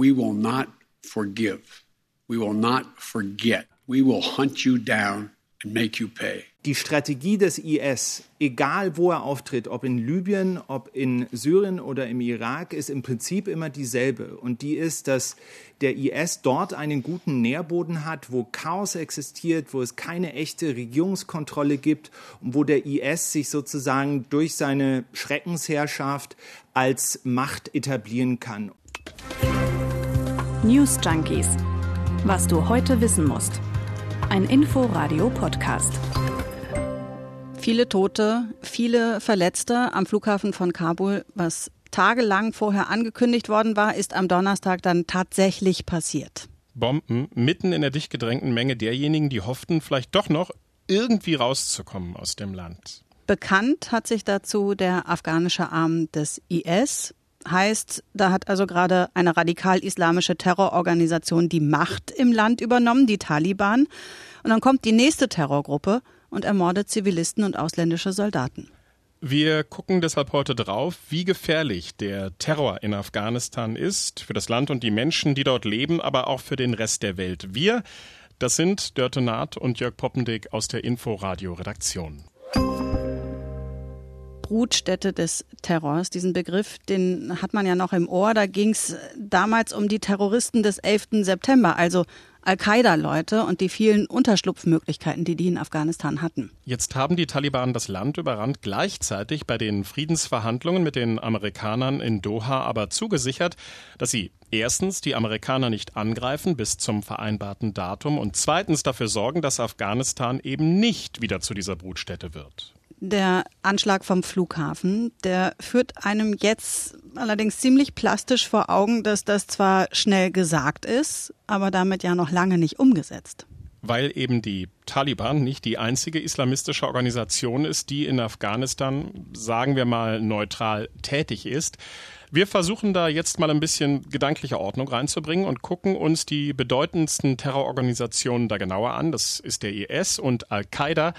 We will not forgive. We will not forget. We will hunt you down and make you pay. Die Strategie des IS, egal wo er auftritt, ob in Libyen, ob in Syrien oder im Irak, ist im Prinzip immer dieselbe. Und die ist, dass der IS dort einen guten Nährboden hat, wo Chaos existiert, wo es keine echte Regierungskontrolle gibt und wo der IS sich sozusagen durch seine Schreckensherrschaft als Macht etablieren kann. News Junkies. Was du heute wissen musst. Ein Info-Radio-Podcast. Viele Tote, viele Verletzte am Flughafen von Kabul, was tagelang vorher angekündigt worden war, ist am Donnerstag dann tatsächlich passiert. Bomben mitten in der dicht gedrängten Menge derjenigen, die hofften, vielleicht doch noch irgendwie rauszukommen aus dem Land. Bekannt hat sich dazu der afghanische Arm des IS. Heißt, da hat also gerade eine radikal-islamische Terrororganisation die Macht im Land übernommen, die Taliban. Und dann kommt die nächste Terrorgruppe und ermordet Zivilisten und ausländische Soldaten. Wir gucken deshalb heute drauf, wie gefährlich der Terror in Afghanistan ist, für das Land und die Menschen, die dort leben, aber auch für den Rest der Welt. Wir, das sind Dörte Naht und Jörg Poppendick aus der Inforadio-Redaktion. Brutstätte des Terrors. Diesen Begriff, den hat man ja noch im Ohr. Da ging es damals um die Terroristen des 11. September, also Al-Qaida-Leute und die vielen Unterschlupfmöglichkeiten, die die in Afghanistan hatten. Jetzt haben die Taliban das Land überrannt, gleichzeitig bei den Friedensverhandlungen mit den Amerikanern in Doha aber zugesichert, dass sie erstens die Amerikaner nicht angreifen bis zum vereinbarten Datum und zweitens dafür sorgen, dass Afghanistan eben nicht wieder zu dieser Brutstätte wird. Der Anschlag vom Flughafen, der führt einem jetzt allerdings ziemlich plastisch vor Augen, dass das zwar schnell gesagt ist, aber damit ja noch lange nicht umgesetzt. Weil eben die Taliban nicht die einzige islamistische Organisation ist, die in Afghanistan, sagen wir mal, neutral tätig ist. Wir versuchen da jetzt mal ein bisschen gedankliche Ordnung reinzubringen und gucken uns die bedeutendsten Terrororganisationen da genauer an. Das ist der IS und Al-Qaida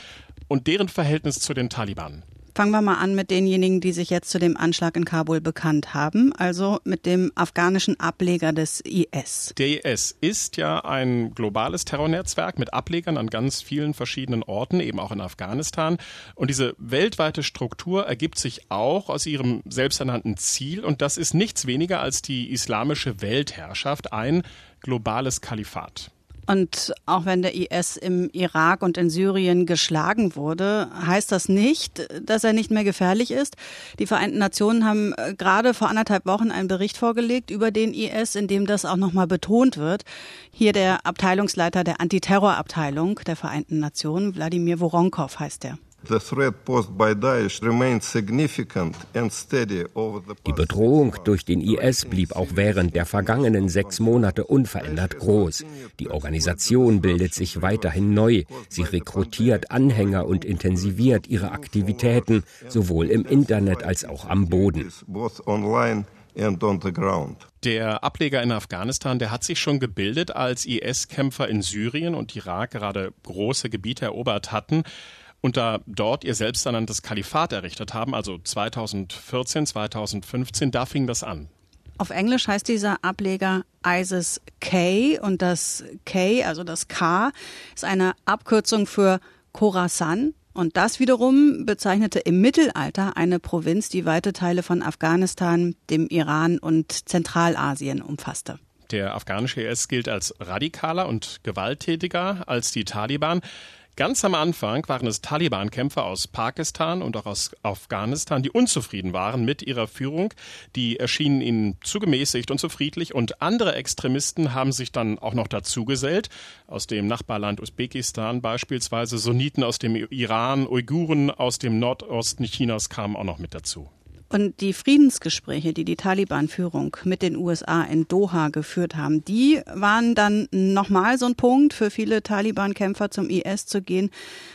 und deren Verhältnis zu den Taliban. Fangen wir mal an mit denjenigen, die sich jetzt zu dem Anschlag in Kabul bekannt haben, also mit dem afghanischen Ableger des IS. Der IS ist ja ein globales Terrornetzwerk mit Ablegern an ganz vielen verschiedenen Orten, eben auch in Afghanistan. Und diese weltweite Struktur ergibt sich auch aus ihrem selbsternannten Ziel, und das ist nichts weniger als die islamische Weltherrschaft, ein globales Kalifat. Und auch wenn der IS im Irak und in Syrien geschlagen wurde, heißt das nicht, dass er nicht mehr gefährlich ist. Die Vereinten Nationen haben äh, gerade vor anderthalb Wochen einen Bericht vorgelegt über den IS, in dem das auch nochmal betont wird. Hier der Abteilungsleiter der Antiterrorabteilung der Vereinten Nationen, Wladimir Voronkov heißt er. Die Bedrohung durch den IS blieb auch während der vergangenen sechs Monate unverändert groß. Die Organisation bildet sich weiterhin neu. Sie rekrutiert Anhänger und intensiviert ihre Aktivitäten, sowohl im Internet als auch am Boden. Der Ableger in Afghanistan, der hat sich schon gebildet, als IS-Kämpfer in Syrien und Irak gerade große Gebiete erobert hatten und da dort ihr selbsternanntes Kalifat errichtet haben, also 2014, 2015, da fing das an. Auf Englisch heißt dieser Ableger ISIS K und das K, also das K, ist eine Abkürzung für Khorasan. Und das wiederum bezeichnete im Mittelalter eine Provinz, die weite Teile von Afghanistan, dem Iran und Zentralasien umfasste. Der afghanische IS gilt als radikaler und gewalttätiger als die Taliban. Ganz am Anfang waren es Taliban-Kämpfer aus Pakistan und auch aus Afghanistan, die unzufrieden waren mit ihrer Führung. Die erschienen ihnen zu gemäßigt und zu friedlich und andere Extremisten haben sich dann auch noch dazugesellt. Aus dem Nachbarland Usbekistan beispielsweise Sunniten aus dem Iran, Uiguren aus dem Nordosten Chinas kamen auch noch mit dazu. Und die Friedensgespräche, die die Taliban-Führung mit den USA in Doha geführt haben, die waren dann nochmal so ein Punkt für viele Taliban-Kämpfer zum IS zu gehen,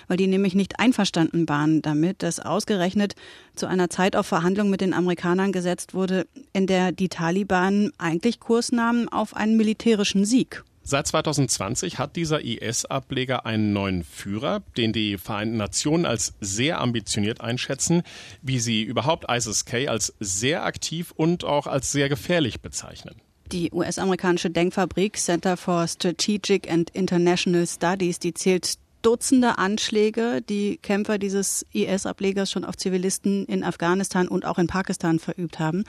weil die nämlich nicht einverstanden waren damit, dass ausgerechnet zu einer Zeit auf Verhandlungen mit den Amerikanern gesetzt wurde, in der die Taliban eigentlich Kurs nahmen auf einen militärischen Sieg. Seit 2020 hat dieser IS-Ableger einen neuen Führer, den die Vereinten Nationen als sehr ambitioniert einschätzen, wie sie überhaupt ISIS-K als sehr aktiv und auch als sehr gefährlich bezeichnen. Die US-amerikanische Denkfabrik Center for Strategic and International Studies, die zählt Dutzende Anschläge, die Kämpfer dieses IS-Ablegers schon auf Zivilisten in Afghanistan und auch in Pakistan verübt haben.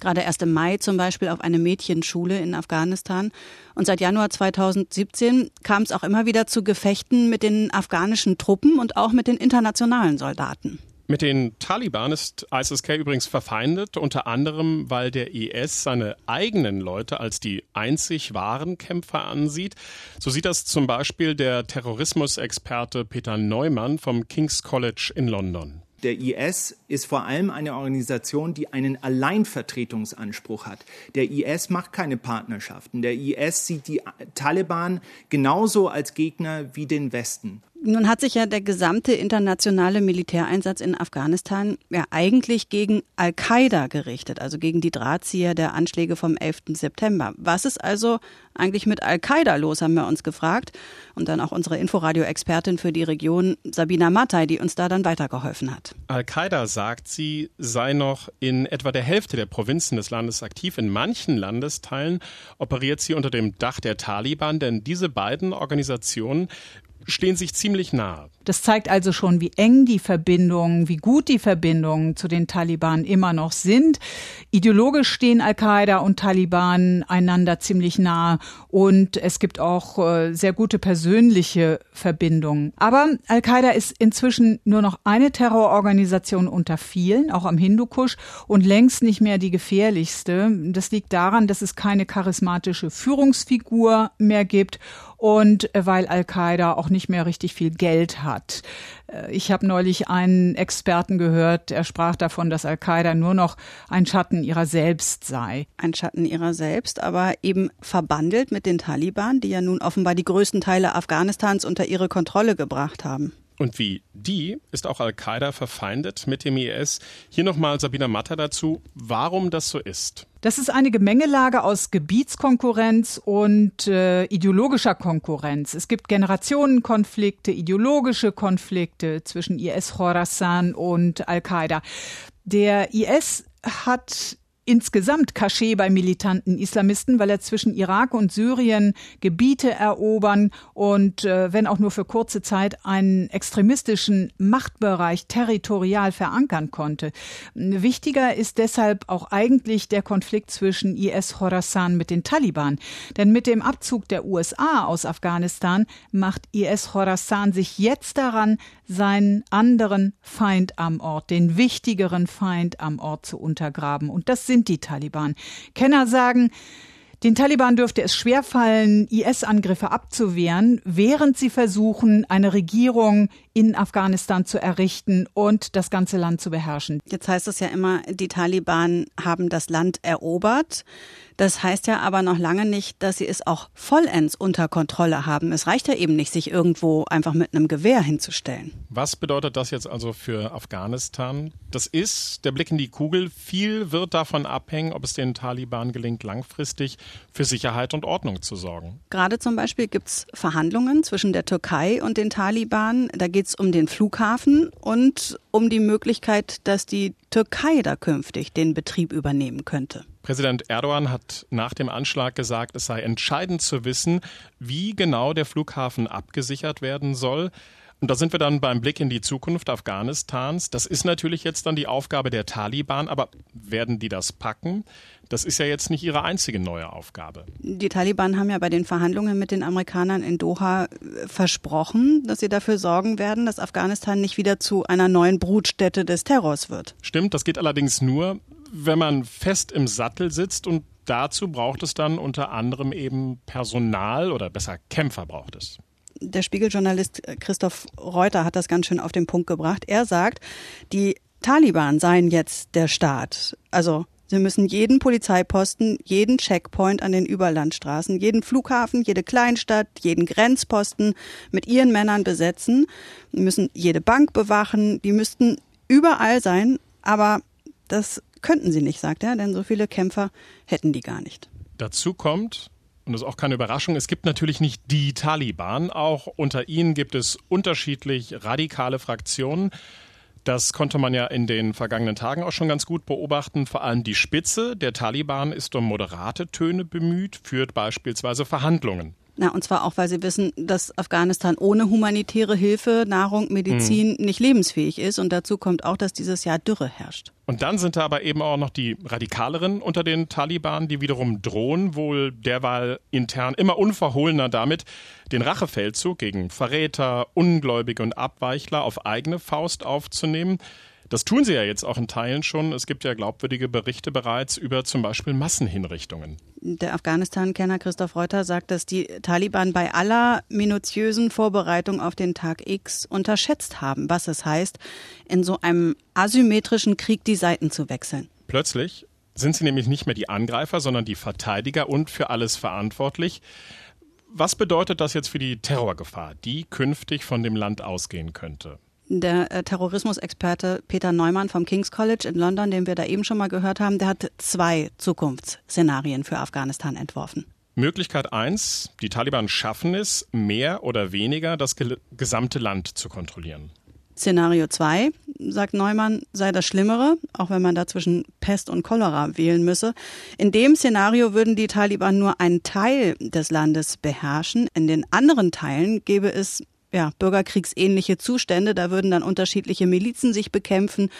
Gerade erst im Mai zum Beispiel auf eine Mädchenschule in Afghanistan. Und seit Januar 2017 kam es auch immer wieder zu Gefechten mit den afghanischen Truppen und auch mit den internationalen Soldaten. Mit den Taliban ist ISIS-K übrigens verfeindet, unter anderem, weil der IS seine eigenen Leute als die einzig wahren Kämpfer ansieht. So sieht das zum Beispiel der Terrorismusexperte Peter Neumann vom King's College in London. Der IS ist vor allem eine Organisation, die einen Alleinvertretungsanspruch hat. Der IS macht keine Partnerschaften. Der IS sieht die Taliban genauso als Gegner wie den Westen. Nun hat sich ja der gesamte internationale Militäreinsatz in Afghanistan ja eigentlich gegen Al-Qaida gerichtet, also gegen die Drahtzieher der Anschläge vom 11. September. Was ist also eigentlich mit Al-Qaida los, haben wir uns gefragt. Und dann auch unsere Inforadio-Expertin für die Region, Sabina Mattei, die uns da dann weitergeholfen hat. Al-Qaida sagt, sie sei noch in etwa der Hälfte der Provinzen des Landes aktiv. In manchen Landesteilen operiert sie unter dem Dach der Taliban, denn diese beiden Organisationen stehen sich ziemlich nahe. Das zeigt also schon, wie eng die Verbindungen, wie gut die Verbindungen zu den Taliban immer noch sind. Ideologisch stehen Al-Qaida und Taliban einander ziemlich nahe und es gibt auch äh, sehr gute persönliche Verbindungen. Aber Al-Qaida ist inzwischen nur noch eine Terrororganisation unter vielen, auch am Hindukusch und längst nicht mehr die gefährlichste. Das liegt daran, dass es keine charismatische Führungsfigur mehr gibt und weil Al-Qaida auch nicht mehr richtig viel Geld hat. Äh, ich habe neulich einen Experten gehört, er sprach davon, dass Al-Qaida nur noch ein Schatten ihrer selbst sei. Ein Schatten ihrer selbst, aber eben verbandelt mit den Taliban, die ja nun offenbar die größten Teile Afghanistans unter ihre Kontrolle gebracht haben. Und wie die ist auch Al-Qaida verfeindet mit dem IS. Hier nochmal Sabina Matta dazu, warum das so ist. Das ist eine Gemengelage aus Gebietskonkurrenz und äh, ideologischer Konkurrenz. Es gibt Generationenkonflikte, ideologische Konflikte zwischen IS Khorasan und Al-Qaida. Der IS hat insgesamt Cachet bei militanten Islamisten, weil er zwischen Irak und Syrien Gebiete erobern und äh, wenn auch nur für kurze Zeit einen extremistischen Machtbereich territorial verankern konnte. Wichtiger ist deshalb auch eigentlich der Konflikt zwischen IS Khorasan mit den Taliban, denn mit dem Abzug der USA aus Afghanistan macht IS Khorasan sich jetzt daran, seinen anderen Feind am Ort, den wichtigeren Feind am Ort zu untergraben und das sind die Taliban. Kenner sagen, den Taliban dürfte es schwerfallen, IS-Angriffe abzuwehren, während sie versuchen, eine Regierung in Afghanistan zu errichten und das ganze Land zu beherrschen. Jetzt heißt es ja immer, die Taliban haben das Land erobert. Das heißt ja aber noch lange nicht, dass sie es auch vollends unter Kontrolle haben. Es reicht ja eben nicht, sich irgendwo einfach mit einem Gewehr hinzustellen. Was bedeutet das jetzt also für Afghanistan? Das ist der Blick in die Kugel. Viel wird davon abhängen, ob es den Taliban gelingt, langfristig für Sicherheit und Ordnung zu sorgen. Gerade zum Beispiel gibt es Verhandlungen zwischen der Türkei und den Taliban. Da geht es um den Flughafen und um die Möglichkeit, dass die Türkei da künftig den Betrieb übernehmen könnte. Präsident Erdogan hat nach dem Anschlag gesagt, es sei entscheidend zu wissen, wie genau der Flughafen abgesichert werden soll. Und da sind wir dann beim Blick in die Zukunft Afghanistans. Das ist natürlich jetzt dann die Aufgabe der Taliban, aber werden die das packen? Das ist ja jetzt nicht ihre einzige neue Aufgabe. Die Taliban haben ja bei den Verhandlungen mit den Amerikanern in Doha äh, versprochen, dass sie dafür sorgen werden, dass Afghanistan nicht wieder zu einer neuen Brutstätte des Terrors wird. Stimmt, das geht allerdings nur, wenn man fest im Sattel sitzt und dazu braucht es dann unter anderem eben Personal oder besser Kämpfer braucht es. Der Spiegeljournalist Christoph Reuter hat das ganz schön auf den Punkt gebracht. Er sagt, die Taliban seien jetzt der Staat. Also Sie müssen jeden Polizeiposten, jeden Checkpoint an den Überlandstraßen, jeden Flughafen, jede Kleinstadt, jeden Grenzposten mit ihren Männern besetzen, Sie müssen jede Bank bewachen, die müssten überall sein, aber das könnten sie nicht, sagt er, denn so viele Kämpfer hätten die gar nicht. Dazu kommt, und das ist auch keine Überraschung, es gibt natürlich nicht die Taliban, auch unter ihnen gibt es unterschiedlich radikale Fraktionen. Das konnte man ja in den vergangenen Tagen auch schon ganz gut beobachten. Vor allem die Spitze der Taliban ist um moderate Töne bemüht, führt beispielsweise Verhandlungen. Na, und zwar auch, weil sie wissen, dass Afghanistan ohne humanitäre Hilfe, Nahrung, Medizin mhm. nicht lebensfähig ist. Und dazu kommt auch, dass dieses Jahr Dürre herrscht. Und dann sind da aber eben auch noch die Radikaleren unter den Taliban, die wiederum drohen, wohl derweil intern immer unverhohlener damit, den Rachefeldzug gegen Verräter, Ungläubige und Abweichler auf eigene Faust aufzunehmen. Das tun sie ja jetzt auch in Teilen schon. Es gibt ja glaubwürdige Berichte bereits über zum Beispiel Massenhinrichtungen. Der Afghanistan-Kenner Christoph Reuter sagt, dass die Taliban bei aller minutiösen Vorbereitung auf den Tag X unterschätzt haben, was es heißt, in so einem asymmetrischen Krieg die Seiten zu wechseln. Plötzlich sind sie nämlich nicht mehr die Angreifer, sondern die Verteidiger und für alles verantwortlich. Was bedeutet das jetzt für die Terrorgefahr, die künftig von dem Land ausgehen könnte? Der äh, Terrorismusexperte Peter Neumann vom King's College in London, den wir da eben schon mal gehört haben, der hat zwei Zukunftsszenarien für Afghanistan entworfen. Möglichkeit eins: die Taliban schaffen es, mehr oder weniger das gesamte Land zu kontrollieren. Szenario 2, sagt Neumann, sei das Schlimmere, auch wenn man da zwischen Pest und Cholera wählen müsse. In dem Szenario würden die Taliban nur einen Teil des Landes beherrschen. In den anderen Teilen gäbe es ja, bürgerkriegsähnliche Zustände. Da würden dann unterschiedliche Milizen sich bekämpfen,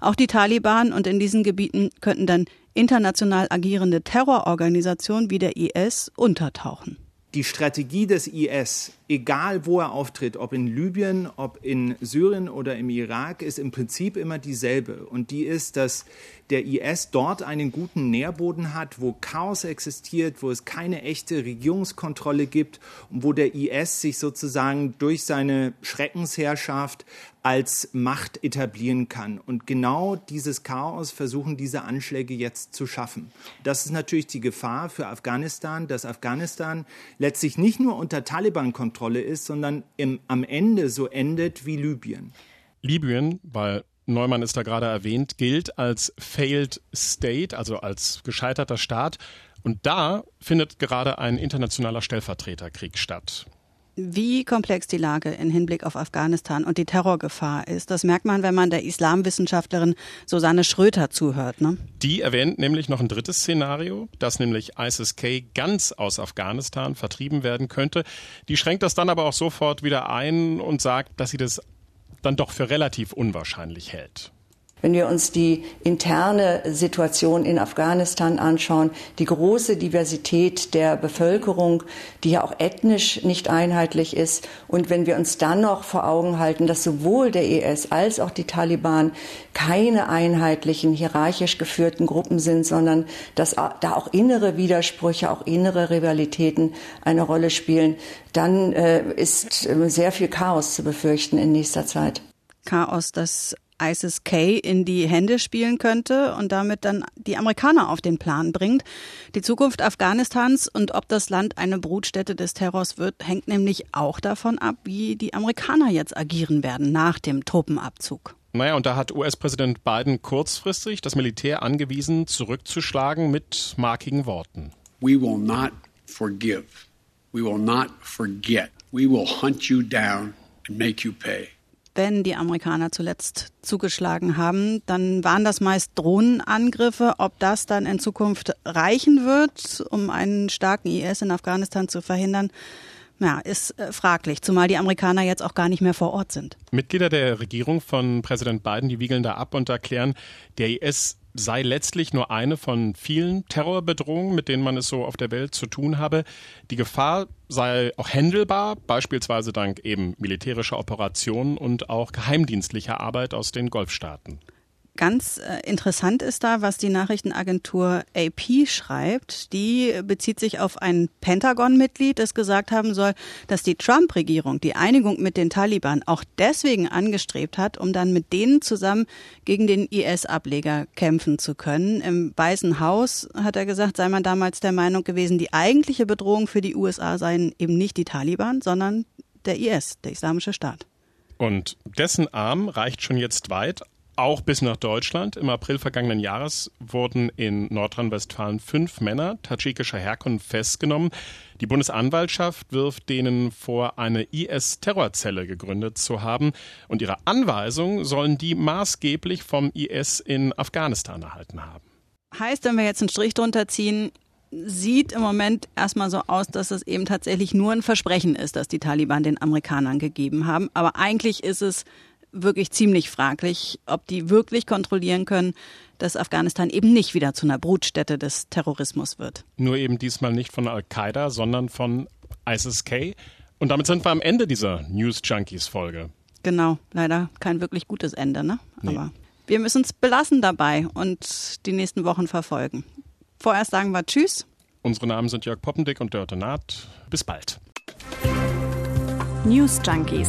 auch die Taliban. Und in diesen Gebieten könnten dann international agierende Terrororganisationen wie der IS untertauchen. Die Strategie des IS egal wo er auftritt, ob in Libyen, ob in Syrien oder im Irak, ist im Prinzip immer dieselbe. Und die ist, dass der IS dort einen guten Nährboden hat, wo Chaos existiert, wo es keine echte Regierungskontrolle gibt und wo der IS sich sozusagen durch seine Schreckensherrschaft als Macht etablieren kann. Und genau dieses Chaos versuchen diese Anschläge jetzt zu schaffen. Das ist natürlich die Gefahr für Afghanistan, dass Afghanistan letztlich nicht nur unter Taliban-Kontrolle Kontrolle ist, sondern im, am Ende so endet wie Libyen. Libyen, weil Neumann ist da gerade erwähnt, gilt als Failed State, also als gescheiterter Staat. Und da findet gerade ein internationaler Stellvertreterkrieg statt. Wie komplex die Lage im Hinblick auf Afghanistan und die Terrorgefahr ist, das merkt man, wenn man der Islamwissenschaftlerin Susanne Schröter zuhört. Ne? Die erwähnt nämlich noch ein drittes Szenario, dass nämlich ISIS-K ganz aus Afghanistan vertrieben werden könnte. Die schränkt das dann aber auch sofort wieder ein und sagt, dass sie das dann doch für relativ unwahrscheinlich hält. Wenn wir uns die interne Situation in Afghanistan anschauen, die große Diversität der Bevölkerung, die ja auch ethnisch nicht einheitlich ist, und wenn wir uns dann noch vor Augen halten, dass sowohl der IS als auch die Taliban keine einheitlichen, hierarchisch geführten Gruppen sind, sondern dass da auch innere Widersprüche, auch innere Rivalitäten eine Rolle spielen, dann äh, ist sehr viel Chaos zu befürchten in nächster Zeit. Chaos, das ISIS-K in die Hände spielen könnte und damit dann die Amerikaner auf den Plan bringt. Die Zukunft Afghanistans und ob das Land eine Brutstätte des Terrors wird, hängt nämlich auch davon ab, wie die Amerikaner jetzt agieren werden nach dem Truppenabzug. Naja, und da hat US-Präsident Biden kurzfristig das Militär angewiesen, zurückzuschlagen mit markigen Worten. We will not forgive. We will not forget. We will hunt you down and make you pay wenn die Amerikaner zuletzt zugeschlagen haben, dann waren das meist Drohnenangriffe. Ob das dann in Zukunft reichen wird, um einen starken IS in Afghanistan zu verhindern, ja, ist äh, fraglich, zumal die Amerikaner jetzt auch gar nicht mehr vor Ort sind. Mitglieder der Regierung von Präsident Biden, die wiegeln da ab und erklären, der IS sei letztlich nur eine von vielen Terrorbedrohungen, mit denen man es so auf der Welt zu tun habe. Die Gefahr sei auch händelbar, beispielsweise dank eben militärischer Operationen und auch geheimdienstlicher Arbeit aus den Golfstaaten. Ganz äh, interessant ist da, was die Nachrichtenagentur AP schreibt. Die bezieht sich auf ein Pentagon-Mitglied, das gesagt haben soll, dass die Trump-Regierung die Einigung mit den Taliban auch deswegen angestrebt hat, um dann mit denen zusammen gegen den IS-Ableger kämpfen zu können. Im Weißen Haus, hat er gesagt, sei man damals der Meinung gewesen, die eigentliche Bedrohung für die USA seien eben nicht die Taliban, sondern der IS, der Islamische Staat. Und dessen Arm reicht schon jetzt weit auch bis nach Deutschland. Im April vergangenen Jahres wurden in Nordrhein-Westfalen fünf Männer tadschikischer Herkunft festgenommen. Die Bundesanwaltschaft wirft denen vor, eine IS-Terrorzelle gegründet zu haben. Und ihre Anweisungen sollen die maßgeblich vom IS in Afghanistan erhalten haben. Heißt, wenn wir jetzt einen Strich drunter ziehen, sieht im Moment erstmal so aus, dass es eben tatsächlich nur ein Versprechen ist, das die Taliban den Amerikanern gegeben haben. Aber eigentlich ist es wirklich ziemlich fraglich, ob die wirklich kontrollieren können, dass Afghanistan eben nicht wieder zu einer Brutstätte des Terrorismus wird. Nur eben diesmal nicht von Al-Qaida, sondern von ISIS-K. Und damit sind wir am Ende dieser News Junkies Folge. Genau, leider kein wirklich gutes Ende, ne? Nee. Aber wir müssen es belassen dabei und die nächsten Wochen verfolgen. Vorerst sagen wir Tschüss. Unsere Namen sind Jörg Poppendick und Dörte Naht. Bis bald. News Junkies.